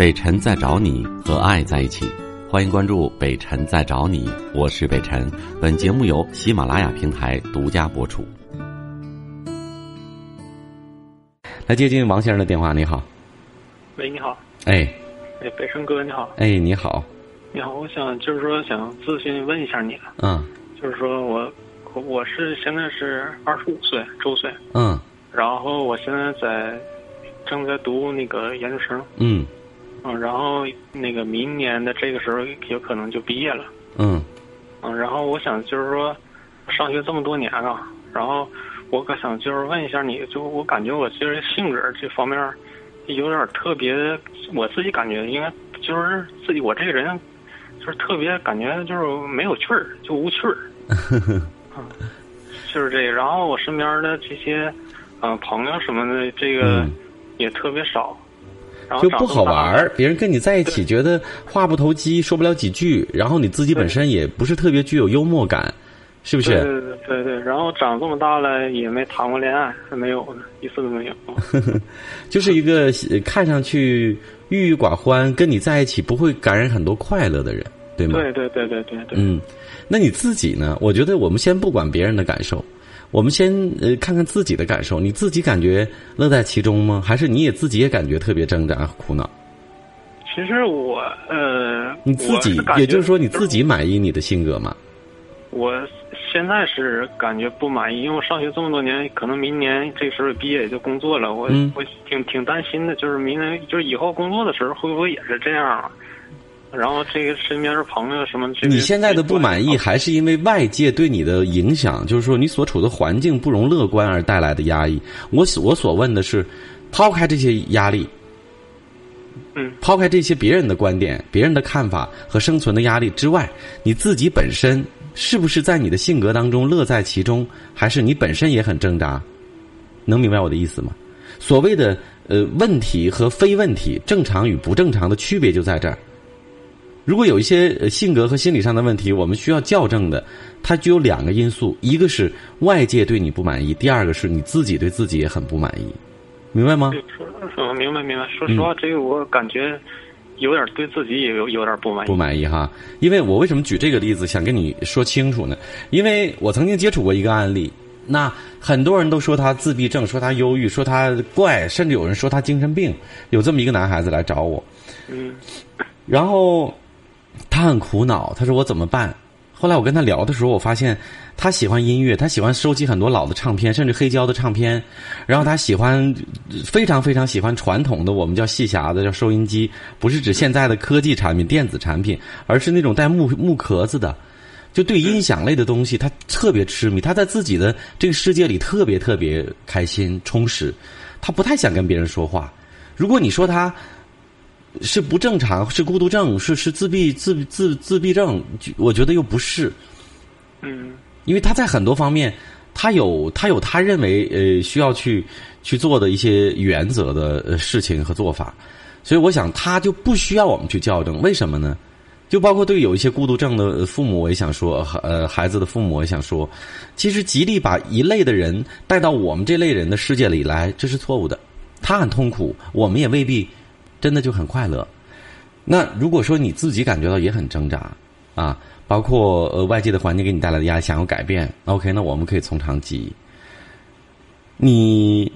北辰在找你和爱在一起，欢迎关注北辰在找你，我是北辰。本节目由喜马拉雅平台独家播出。来接近王先生的电话，你好。喂，你好。哎。哎，北辰哥，你好。哎，你好。你好，我想就是说想咨询问一下你。嗯。就是说我，我是现在是二十五岁，周岁。嗯。然后我现在在，正在读那个研究生。嗯。嗯，然后那个明年的这个时候有可能就毕业了。嗯。嗯，然后我想就是说，上学这么多年了，然后我可想就是问一下你，就我感觉我其实性格这方面有点特别，我自己感觉应该就是自己我这个人就是特别感觉就是没有趣儿，就无趣儿。嗯，就是这个。然后我身边的这些嗯朋友什么的，这个也特别少。就不好玩儿，别人跟你在一起觉得话不投机，说不了几句，然后你自己本身也不是特别具有幽默感，是不是？对对对对。然后长这么大了也没谈过恋爱，没有呢，一次都没有。就是一个看上去郁郁寡欢，跟你在一起不会感染很多快乐的人，对吗？对对对对对对。嗯，那你自己呢？我觉得我们先不管别人的感受。我们先呃看看自己的感受，你自己感觉乐在其中吗？还是你也自己也感觉特别挣扎苦恼？其实我呃，你自己也就是说你自己满意你的性格吗？我现在是感觉不满意，因为我上学这么多年，可能明年这时候毕业也就工作了，我我挺挺担心的，就是明年就是以后工作的时候会不会也是这样？然后这个身边是朋友什么？你现在的不满意，还是因为外界对你的影响？就是说，你所处的环境不容乐观而带来的压抑。我我所问的是，抛开这些压力，嗯，抛开这些别人的观点、别人的看法和生存的压力之外，你自己本身是不是在你的性格当中乐在其中？还是你本身也很挣扎？能明白我的意思吗？所谓的呃问题和非问题、正常与不正常的区别就在这儿。如果有一些性格和心理上的问题，我们需要校正的，它具有两个因素：一个是外界对你不满意，第二个是你自己对自己也很不满意，明白吗？嗯，明白明白。说实话，这个我感觉有点对自己也有有点不满意。不满意哈，因为我为什么举这个例子，想跟你说清楚呢？因为我曾经接触过一个案例，那很多人都说他自闭症，说他忧郁，说他怪，甚至有人说他精神病。有这么一个男孩子来找我，嗯，然后。他很苦恼，他说我怎么办？后来我跟他聊的时候，我发现他喜欢音乐，他喜欢收集很多老的唱片，甚至黑胶的唱片。然后他喜欢非常非常喜欢传统的，我们叫细匣子，叫收音机，不是指现在的科技产品、电子产品，而是那种带木木壳子的。就对音响类的东西，他特别痴迷，他在自己的这个世界里特别特别开心充实。他不太想跟别人说话。如果你说他。是不正常，是孤独症，是是自闭自自自闭症，我觉得又不是。嗯，因为他在很多方面，他有他有他认为呃需要去去做的一些原则的事情和做法，所以我想他就不需要我们去校正。为什么呢？就包括对有一些孤独症的父母，我也想说，呃，孩子的父母，我也想说，其实极力把一类的人带到我们这类人的世界里来，这是错误的。他很痛苦，我们也未必。真的就很快乐。那如果说你自己感觉到也很挣扎啊，包括呃外界的环境给你带来的压力，想要改变，OK，那我们可以从长计议。你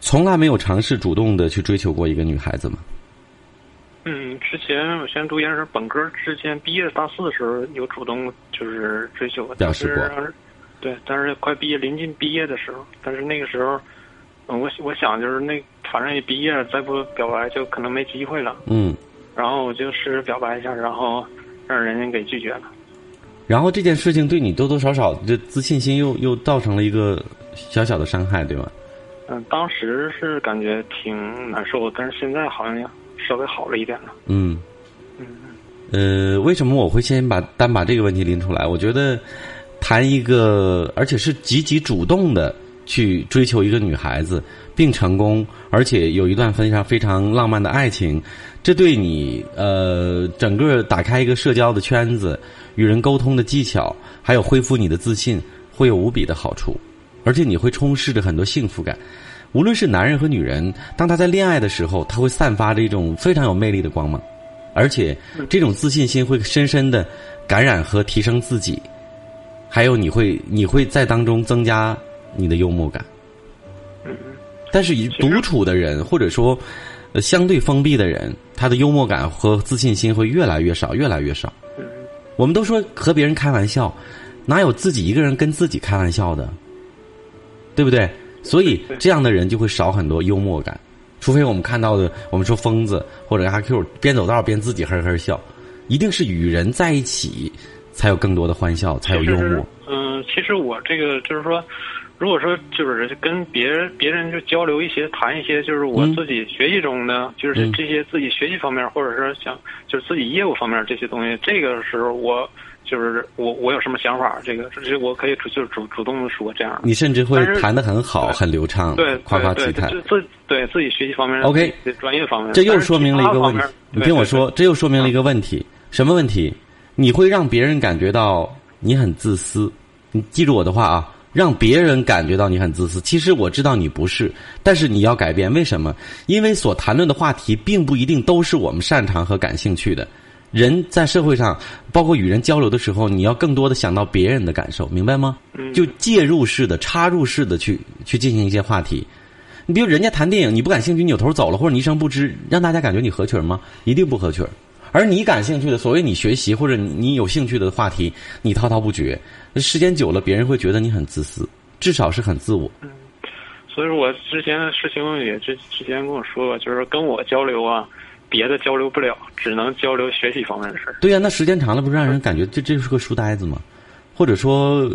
从来没有尝试主动的去追求过一个女孩子吗？嗯，之前我先读研生，本科之前毕业大四的时候有主动就是追求过，表示过。对，但是快毕业临近毕业的时候，但是那个时候，嗯，我我想就是那。反正也毕业了，再不表白就可能没机会了。嗯，然后我就试着表白一下，然后让人家给拒绝了。然后这件事情对你多多少少这自信心又又造成了一个小小的伤害，对吗？嗯，当时是感觉挺难受，但是现在好像稍微好了一点了。嗯嗯呃，为什么我会先把单把这个问题拎出来？我觉得谈一个，而且是积极主动的。去追求一个女孩子，并成功，而且有一段非常非常浪漫的爱情，这对你呃整个打开一个社交的圈子、与人沟通的技巧，还有恢复你的自信，会有无比的好处，而且你会充斥着很多幸福感。无论是男人和女人，当他在恋爱的时候，他会散发着一种非常有魅力的光芒，而且这种自信心会深深的感染和提升自己，还有你会你会在当中增加你的幽默感。但是以独处的人，或者说呃相对封闭的人，他的幽默感和自信心会越来越少，越来越少。我们都说和别人开玩笑，哪有自己一个人跟自己开玩笑的？对不对？所以这样的人就会少很多幽默感，除非我们看到的，我们说疯子或者阿 Q 边走道边自己呵呵笑，一定是与人在一起才有更多的欢笑，才有幽默。嗯，其实我这个就是说，如果说就是跟别人别人就交流一些谈一些，就是我自己学习中的，就是这些自己学习方面，或者是想就是自己业务方面这些东西，这个时候我。就是我，我有什么想法？这个，这我可以就是主主动的说这样。你甚至会谈的很好，很流畅，对，夸夸其谈。自对自己学习方面，OK，专业方面，这又说明了一个问题。你听我说，这又说明了一个问题，什么问题？你会让别人感觉到你很自私。你记住我的话啊，让别人感觉到你很自私。其实我知道你不是，但是你要改变。为什么？因为所谈论的话题并不一定都是我们擅长和感兴趣的。人在社会上，包括与人交流的时候，你要更多的想到别人的感受，明白吗？就介入式的、插入式的去去进行一些话题。你比如人家谈电影，你不感兴趣，扭头走了，或者你一声不吱，让大家感觉你合群吗？一定不合群。而你感兴趣的，所谓你学习或者你有兴趣的话题，你滔滔不绝，时间久了，别人会觉得你很自私，至少是很自我。嗯，所以说我之前的师兄也之之前跟我说过，就是跟我交流啊。别的交流不了，只能交流学习方面的事儿。对呀，那时间长了，不是让人感觉这这就是个书呆子吗？或者说，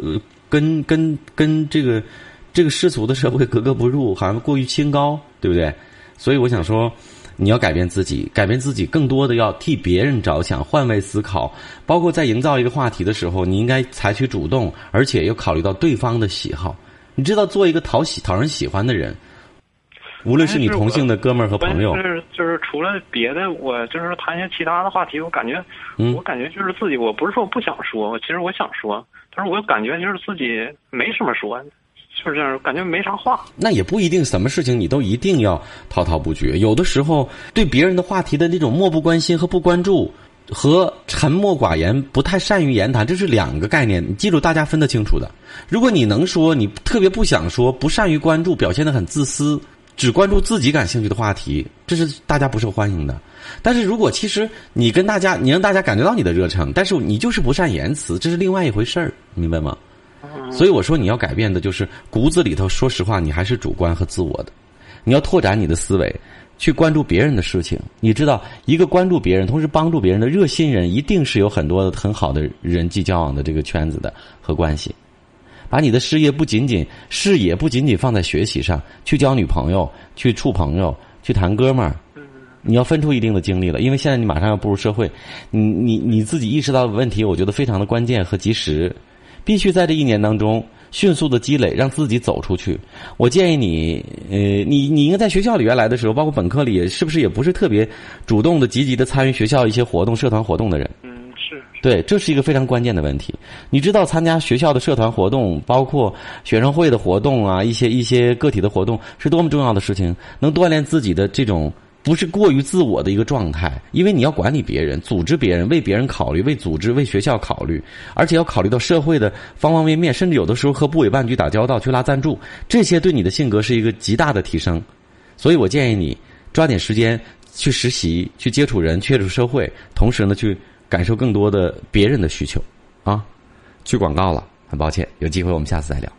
跟跟跟这个这个世俗的社会格格不入，好像过于清高，对不对？所以我想说，你要改变自己，改变自己，更多的要替别人着想，换位思考。包括在营造一个话题的时候，你应该采取主动，而且要考虑到对方的喜好。你知道，做一个讨喜讨人喜欢的人。无论是你同性的哥们儿和朋友，就是就是除了别的，我就是谈一些其他的话题。我感觉，我感觉就是自己，我不是说我不想说，我其实我想说，但是我感觉就是自己没什么说，就是这样，感觉没啥话。那也不一定，什么事情你都一定要滔滔不绝。有的时候，对别人的话题的那种漠不关心和不关注，和沉默寡言、不太善于言谈，这是两个概念。你记住，大家分得清楚的。如果你能说，你特别不想说，不善于关注，表现得很自私。只关注自己感兴趣的话题，这是大家不受欢迎的。但是如果其实你跟大家，你让大家感觉到你的热诚，但是你就是不善言辞，这是另外一回事儿，明白吗？所以我说你要改变的就是骨子里头，说实话，你还是主观和自我的。你要拓展你的思维，去关注别人的事情。你知道，一个关注别人，同时帮助别人的热心人，一定是有很多很好的人际交往的这个圈子的和关系。把你的事业不仅仅视野不仅仅放在学习上，去交女朋友，去处朋友，去谈哥们儿，你要分出一定的精力了。因为现在你马上要步入社会，你你你自己意识到的问题，我觉得非常的关键和及时，必须在这一年当中迅速的积累，让自己走出去。我建议你，呃，你你应该在学校里原来的时候，包括本科里，是不是也不是特别主动的、积极的参与学校一些活动、社团活动的人？嗯，是对，这是一个非常关键的问题。你知道，参加学校的社团活动，包括学生会的活动啊，一些一些个体的活动，是多么重要的事情，能锻炼自己的这种不是过于自我的一个状态。因为你要管理别人、组织别人、为别人考虑、为组织、为学校考虑，而且要考虑到社会的方方面面，甚至有的时候和部委办局打交道、去拉赞助，这些对你的性格是一个极大的提升。所以我建议你抓紧时间去实习、去接触人、接触社会，同时呢去。感受更多的别人的需求，啊，去广告了，很抱歉，有机会我们下次再聊。